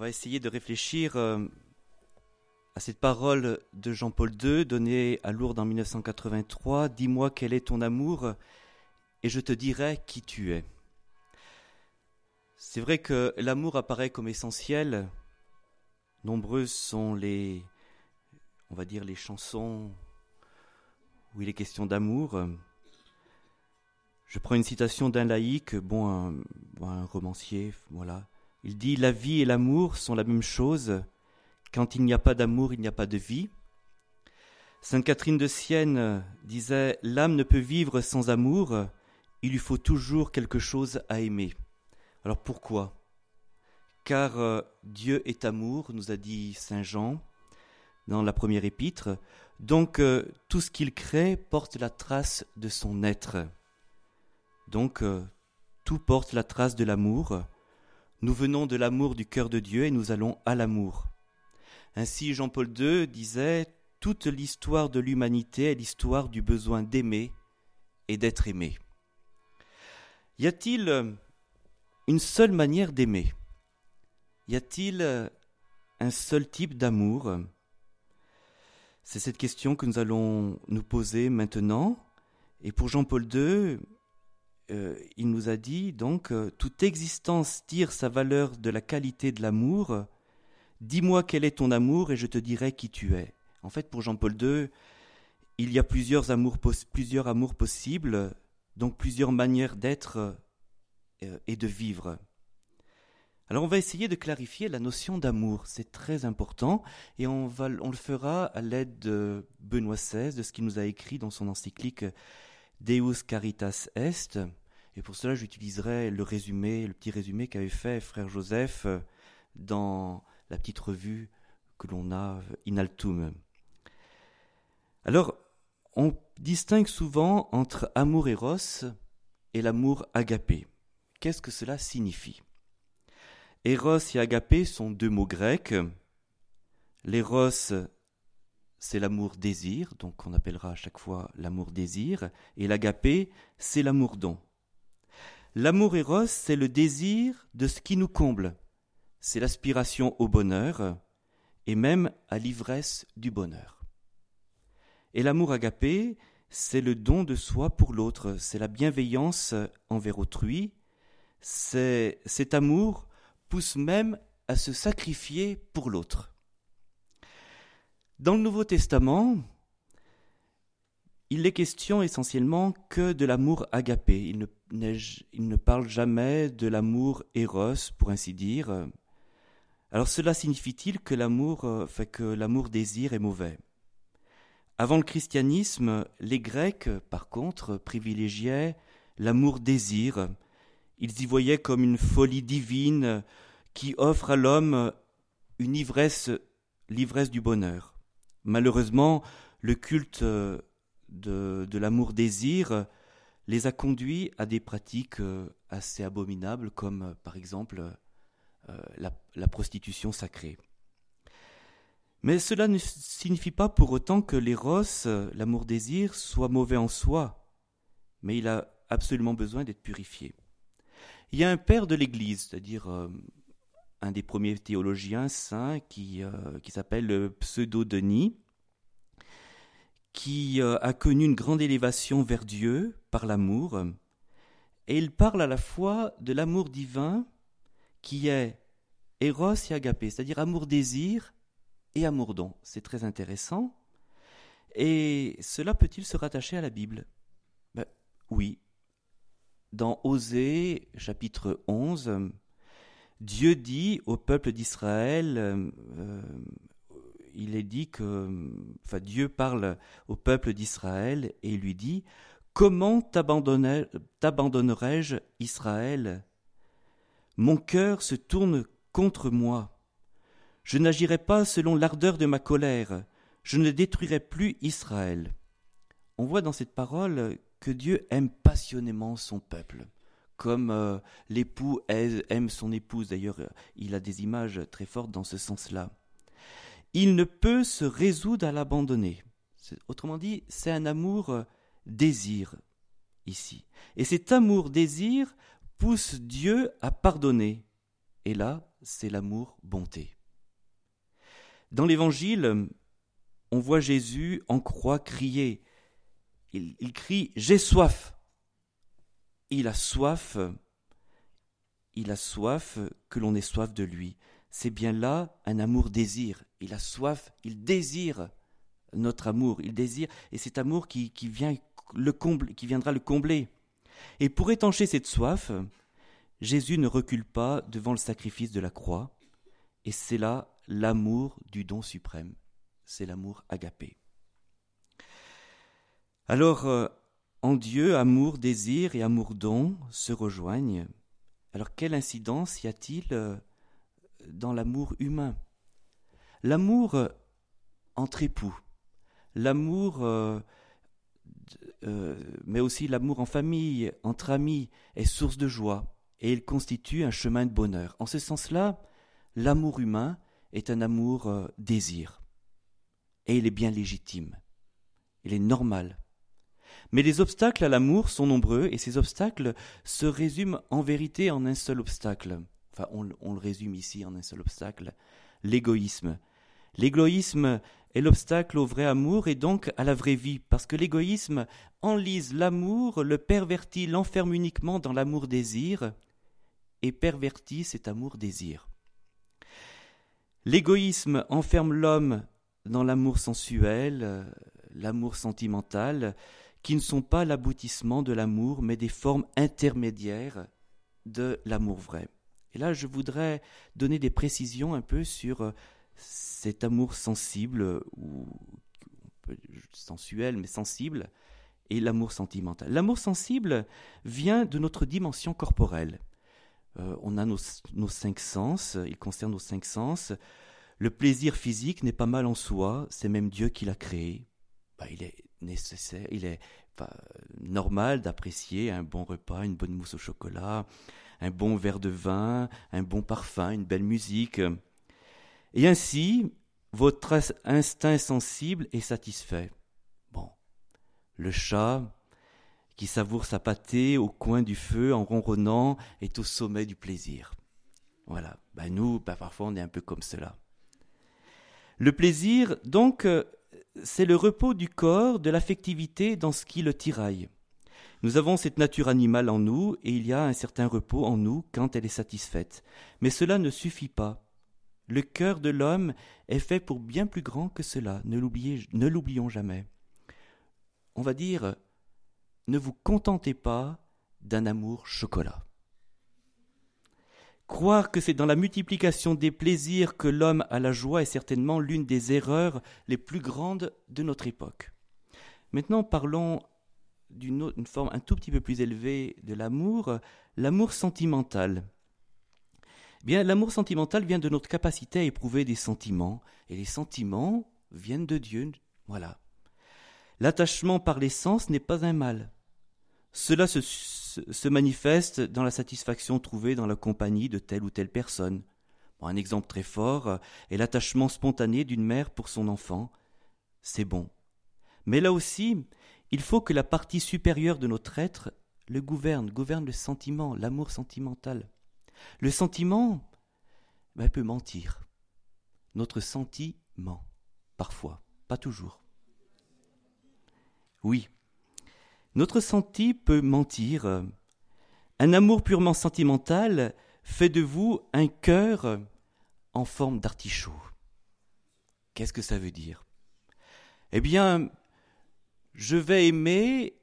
va essayer de réfléchir euh, à cette parole de Jean-Paul II donnée à Lourdes en 1983. Dis-moi quel est ton amour et je te dirai qui tu es. C'est vrai que l'amour apparaît comme essentiel. Nombreuses sont les, on va dire, les chansons où il est question d'amour. Je prends une citation d'un laïc, bon, un, un romancier, voilà, il dit La vie et l'amour sont la même chose. Quand il n'y a pas d'amour, il n'y a pas de vie. Sainte Catherine de Sienne disait L'âme ne peut vivre sans amour, il lui faut toujours quelque chose à aimer. Alors pourquoi? Car euh, Dieu est amour, nous a dit Saint Jean dans la première épître. Donc euh, tout ce qu'il crée porte la trace de son être. Donc euh, tout porte la trace de l'amour. Nous venons de l'amour du cœur de Dieu et nous allons à l'amour. Ainsi Jean-Paul II disait Toute l'histoire de l'humanité est l'histoire du besoin d'aimer et d'être aimé. Y a-t-il une seule manière d'aimer? Y a-t-il un seul type d'amour? C'est cette question que nous allons nous poser maintenant. Et pour Jean-Paul II, euh, il nous a dit donc euh, toute existence tire sa valeur de la qualité de l'amour. Dis-moi quel est ton amour et je te dirai qui tu es. En fait, pour Jean-Paul II, il y a plusieurs amours, plusieurs amours possibles, donc plusieurs manières d'être euh, et de vivre. Alors on va essayer de clarifier la notion d'amour, c'est très important, et on, va, on le fera à l'aide de Benoît XVI, de ce qu'il nous a écrit dans son encyclique Deus Caritas Est. Et pour cela, j'utiliserai le résumé, le petit résumé qu'avait fait frère Joseph euh, dans la petite revue que l'on a, euh, Inaltum. Alors, on distingue souvent entre amour éros et l'amour agapé. Qu'est-ce que cela signifie? Eros et agapé sont deux mots grecs. L'éros, c'est l'amour désir, donc on appellera à chaque fois l'amour désir, et l'agapé, c'est l'amour don. L'amour éros, c'est le désir de ce qui nous comble. C'est l'aspiration au bonheur et même à l'ivresse du bonheur. Et l'amour agapé, c'est le don de soi pour l'autre, c'est la bienveillance envers autrui. C'est cet amour pousse même à se sacrifier pour l'autre. Dans le Nouveau Testament, il est question essentiellement que de l'amour agapé. Il ne, parle jamais de l'amour éros, pour ainsi dire. Alors cela signifie-t-il que l'amour euh, fait que l'amour désir est mauvais? Avant le christianisme, les Grecs, par contre, privilégiaient l'amour désir. Ils y voyaient comme une folie divine qui offre à l'homme une ivresse, l'ivresse du bonheur. Malheureusement, le culte euh, de, l'amour-désir les a conduits à des pratiques euh, assez abominables, comme euh, par exemple euh, la, prostitution sacrée. Mais cela ne signifie pas pour autant que l'éros, l'amour-désir, soit mauvais en soi, mais il a absolument besoin d'être purifié. Il y a un père de l'Église, c'est-à-dire un des premiers théologiens saints qui, qui s'appelle Pseudo-Denis, qui euh, a connu une grande élévation vers Dieu par l'amour, et il parle à la fois de l'amour divin qui est Eros et Agapé, c'est-à-dire amour-désir et amour-don. C'est très intéressant. Et cela peut-il se rattacher à la Bible? Ben, Oui. Dans Osée, chapitre 11, Dieu dit au peuple d'Israël, euh, il est dit que enfin, Dieu parle au peuple d'Israël et lui dit Comment t'abandonnerai-je, Israël? Mon cœur se tourne contre moi. Je n'agirai pas selon l'ardeur de ma colère. Je ne détruirai plus Israël. On voit dans cette parole que Dieu aime passionnément son peuple, comme euh, l'époux aime son épouse. D'ailleurs, il a des images très fortes dans ce sens-là il ne peut se résoudre à l'abandonner. Autrement dit, c'est un amour euh, désir ici. Et cet amour désir pousse Dieu à pardonner. Et là, c'est l'amour bonté. Dans l'Évangile, on voit Jésus en croix crier. Il crie J'ai soif. Il a soif. Il a soif que l'on ait soif de lui. C'est bien là un amour désir. Il a soif, il désire notre amour, il désire, et cet amour qui, qui vient le comble, qui viendra le combler. Et pour étancher cette soif, Jésus ne recule pas devant le sacrifice de la croix, et c'est là l'amour du don suprême, c'est l'amour agapé. Alors, euh, en Dieu, amour, désir et amour-don se rejoignent. Alors, quelle incidence y a-t-il euh, dans l'amour humain? L'amour euh, entre époux, l'amour, mais aussi l'amour en famille, entre amis, est source de joie et il constitue un chemin de bonheur. En ce sens-là, l'amour humain est un amour euh, désir. Et il est bien légitime. Il est normal. Mais les obstacles à l'amour sont nombreux et ces obstacles se résument en vérité en un seul obstacle. Enfin, on, le résume ici en un seul obstacle. L'égoïsme. L'égoïsme est l'obstacle au vrai amour et donc à la vraie vie, parce que l'égoïsme enlise l'amour, le pervertit, l'enferme uniquement dans l'amour-désir, et pervertit cet amour-désir. L'égoïsme enferme l'homme dans l'amour sensuel, euh, l'amour sentimental, qui ne sont pas l'aboutissement de l'amour, mais des formes intermédiaires de l'amour vrai. Et là, je voudrais donner des précisions un peu sur euh, cet amour sensible, ou sensuel, mais sensible, et l'amour sentimental. L'amour sensible vient de notre dimension corporelle. Euh, on a nos, cinq sens, il concerne nos cinq sens. Le plaisir physique n'est pas mal en soi, c'est même Dieu qui l'a créé. Bah, il est nécessaire, il est normal d'apprécier un bon repas, une bonne mousse au chocolat, un bon verre de vin, un bon parfum, une belle musique. Et ainsi, votre instinct sensible est satisfait. Bon, le chat, qui savoure sa pâtée au coin du feu en ronronnant est au sommet du plaisir. Voilà. Ben nous, ben parfois on est un peu comme cela. Le plaisir, donc, euh, c'est le repos du corps, de l'affectivité dans ce qui le tiraille. Nous avons cette nature animale en nous et il y a un certain repos en nous quand elle est satisfaite. Mais cela ne suffit pas. Le cœur de l'homme est fait pour bien plus grand que cela, ne l'oublions jamais. On va dire, ne vous contentez pas d'un amour chocolat. Croire que c'est dans la multiplication des plaisirs que l'homme a la joie est certainement l'une des erreurs les plus grandes de notre époque. Maintenant, parlons d'une forme un tout petit peu plus élevée de l'amour, l'amour sentimental. Bien, l'amour sentimental vient de notre capacité à éprouver des sentiments, et les sentiments viennent de Dieu. Voilà. L'attachement par les sens n'est pas un mal. Cela se, manifeste dans la satisfaction trouvée dans la compagnie de telle ou telle personne. un exemple très fort est l'attachement spontané d'une mère pour son enfant. C'est bon. Mais là aussi, il faut que la partie supérieure de notre être le gouverne, gouverne le sentiment, l'amour sentimental. Le sentiment ben, peut mentir. Notre sentiment, parfois, pas toujours. Oui, notre senti peut mentir. Un amour purement sentimental fait de vous un cœur en forme d'artichaut. Qu'est-ce que ça veut dire? Eh bien, je vais aimer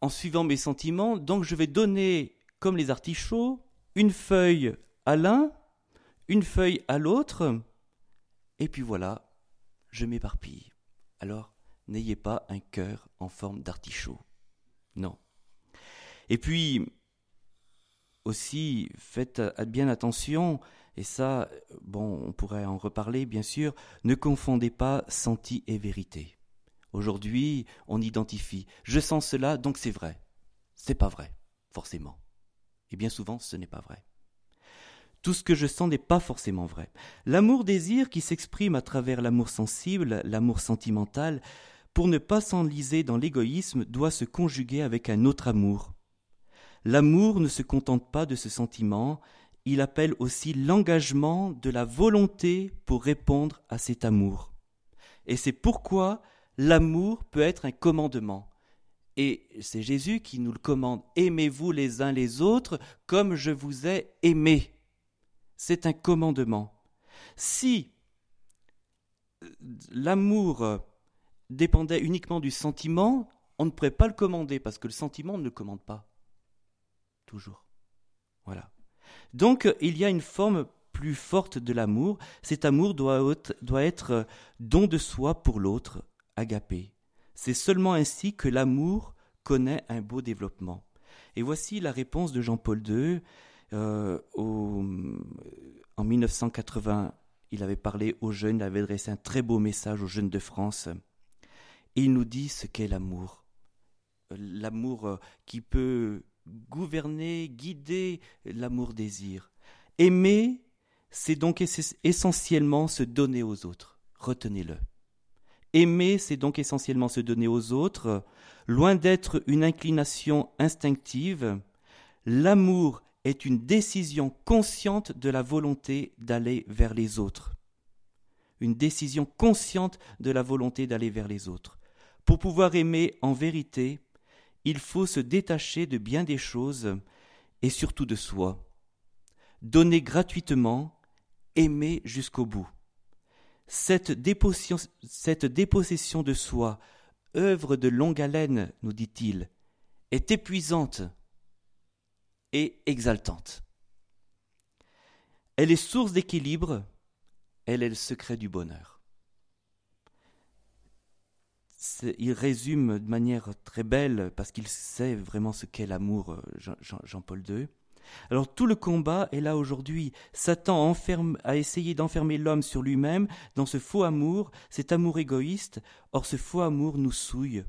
en suivant mes sentiments, donc je vais donner, comme les artichauts, une feuille à l'un, une feuille à l'autre, et puis voilà, je m'éparpille. Alors, n'ayez pas un cœur en forme d'artichaut. Non. Et puis, aussi, faites bien attention, et ça, bon, on pourrait en reparler, bien sûr, ne confondez pas senti et vérité. Aujourd'hui, on identifie. Je sens cela, donc c'est vrai. C'est pas vrai, forcément. Et bien souvent, ce n'est pas vrai. Tout ce que je sens n'est pas forcément vrai. L'amour-désir qui s'exprime à travers l'amour sensible, l'amour sentimental, pour ne pas s'enliser dans l'égoïsme, doit se conjuguer avec un autre amour. L'amour ne se contente pas de ce sentiment, il appelle aussi l'engagement de la volonté pour répondre à cet amour. Et c'est pourquoi l'amour peut être un commandement. Et c'est Jésus qui nous le commande. Aimez-vous les uns les autres comme je vous ai aimé. C'est un commandement. Si l'amour dépendait uniquement du sentiment, on ne pourrait pas le commander parce que le sentiment ne le commande pas. Toujours. Voilà. Donc il y a une forme plus forte de l'amour. Cet amour doit, doit être don de soi pour l'autre, agapé. C'est seulement ainsi que l'amour connaît un beau développement. Et voici la réponse de Jean-Paul II. Euh, en 1980, il avait parlé aux jeunes, il avait adressé un très beau message aux jeunes de France. Il nous dit ce qu'est l'amour. L'amour euh, qui peut gouverner, guider l'amour-désir. Aimer, c'est donc essentiellement se donner aux autres. Retenez-le. Aimer, c'est donc essentiellement se donner aux autres, loin d'être une inclination instinctive. L'amour est une décision consciente de la volonté d'aller vers les autres. Une décision consciente de la volonté d'aller vers les autres. Pour pouvoir aimer en vérité, il faut se détacher de bien des choses et surtout de soi. Donner gratuitement, aimer jusqu'au bout. Cette dépossession, de soi, œuvre de longue haleine, nous dit-il, est épuisante et exaltante. Elle est source d'équilibre, elle est le secret du bonheur. Il résume de manière très belle, parce qu'il sait vraiment ce qu'est l'amour, euh, Jean-Paul II. Alors tout le combat est là aujourd'hui. Satan a essayé d'enfermer l'homme sur lui-même dans ce faux amour, cet amour égoïste. Or ce faux amour nous souille.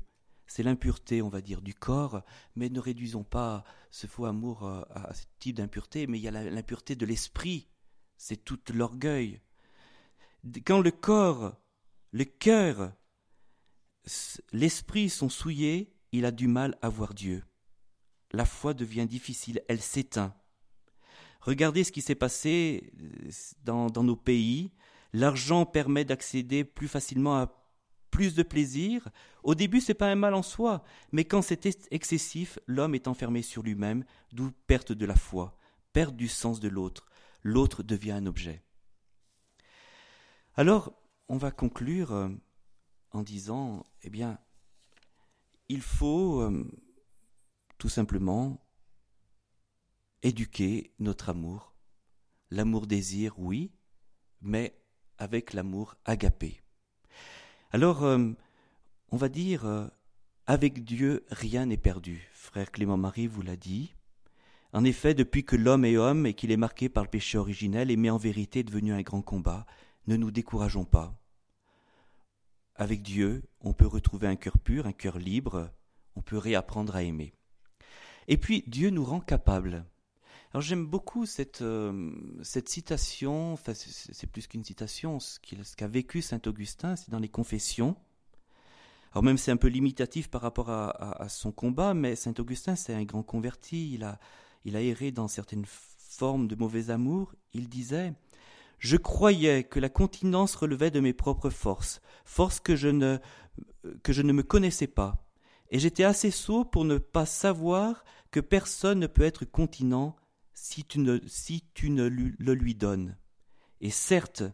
C'est l'impureté, on va dire, du corps, mais ne réduisons pas ce faux amour euh, à ce type d'impureté, mais il y a l'impureté de l'esprit. C'est tout l'orgueil. Quand le corps, le cœur, l'esprit sont souillés, il a du mal à voir Dieu la foi devient difficile, elle s'éteint. Regardez ce qui s'est passé euh, dans, nos pays. L'argent permet d'accéder plus facilement à plus de plaisir. Au début, c'est pas un mal en soi, mais quand c'est excessif, l'homme est enfermé sur lui-même, d'où perte de la foi, perte du sens de l'autre. L'autre devient un objet. Alors, on va conclure euh, en disant, eh bien, il faut euh, tout simplement éduquer notre amour. L'amour-désir, oui, mais avec l'amour agapé. Alors, euh, on va dire, euh, avec Dieu, rien n'est perdu. Frère Clément Marie vous l'a dit. En effet, depuis que l'homme est homme et qu'il est marqué par le péché originel, aimer en vérité devenu un grand combat. Ne nous décourageons pas. Avec Dieu, on peut retrouver un cœur pur, un cœur libre, on peut réapprendre à aimer. Et puis Dieu nous rend capables. Alors j'aime beaucoup cette, euh, cette citation, enfin c'est plus qu'une citation, ce qu'a vécu Saint Augustin, c'est dans les confessions. Alors même c'est un peu limitatif par rapport à, son combat, mais Saint Augustin c'est un grand converti, il a, il a erré dans certaines formes de mauvais amour. Il disait Je croyais que la continence relevait de mes propres forces, forces que je ne, me connaissais pas. Et j'étais assez sot pour ne pas savoir que personne ne peut être continent si tu ne, si tu ne le lui donnes. Et certes,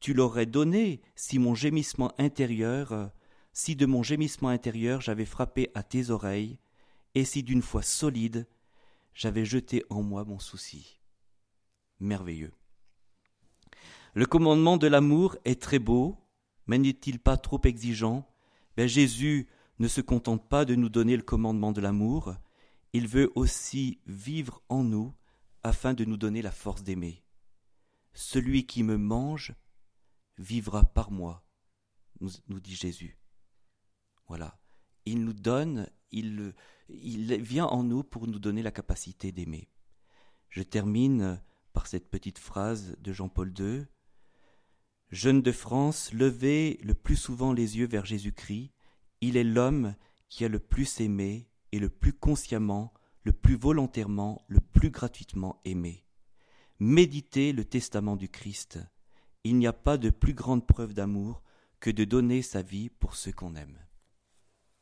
tu l'aurais donné si mon gémissement intérieur, si de mon gémissement intérieur j'avais frappé à tes oreilles, et si d'une foi solide j'avais jeté en moi mon souci. Merveilleux. Le commandement de l'amour est très beau, mais n'est-il pas trop exigeant? Ben Jésus ne se contente pas de nous donner le commandement de l'amour, il veut aussi vivre en nous afin de nous donner la force d'aimer. Celui qui me mange vivra par moi, nous, dit Jésus. Voilà. Il nous donne, il, il vient en nous pour nous donner la capacité d'aimer. Je termine par cette petite phrase de Jean-Paul II. Jeune de France, levez le plus souvent les yeux vers Jésus-Christ. Il est l'homme qui a le plus aimé et le plus consciemment, le plus volontairement, le plus gratuitement aimé. Méditez le testament du Christ. Il n'y a pas de plus grande preuve d'amour que de donner sa vie pour ceux qu'on aime.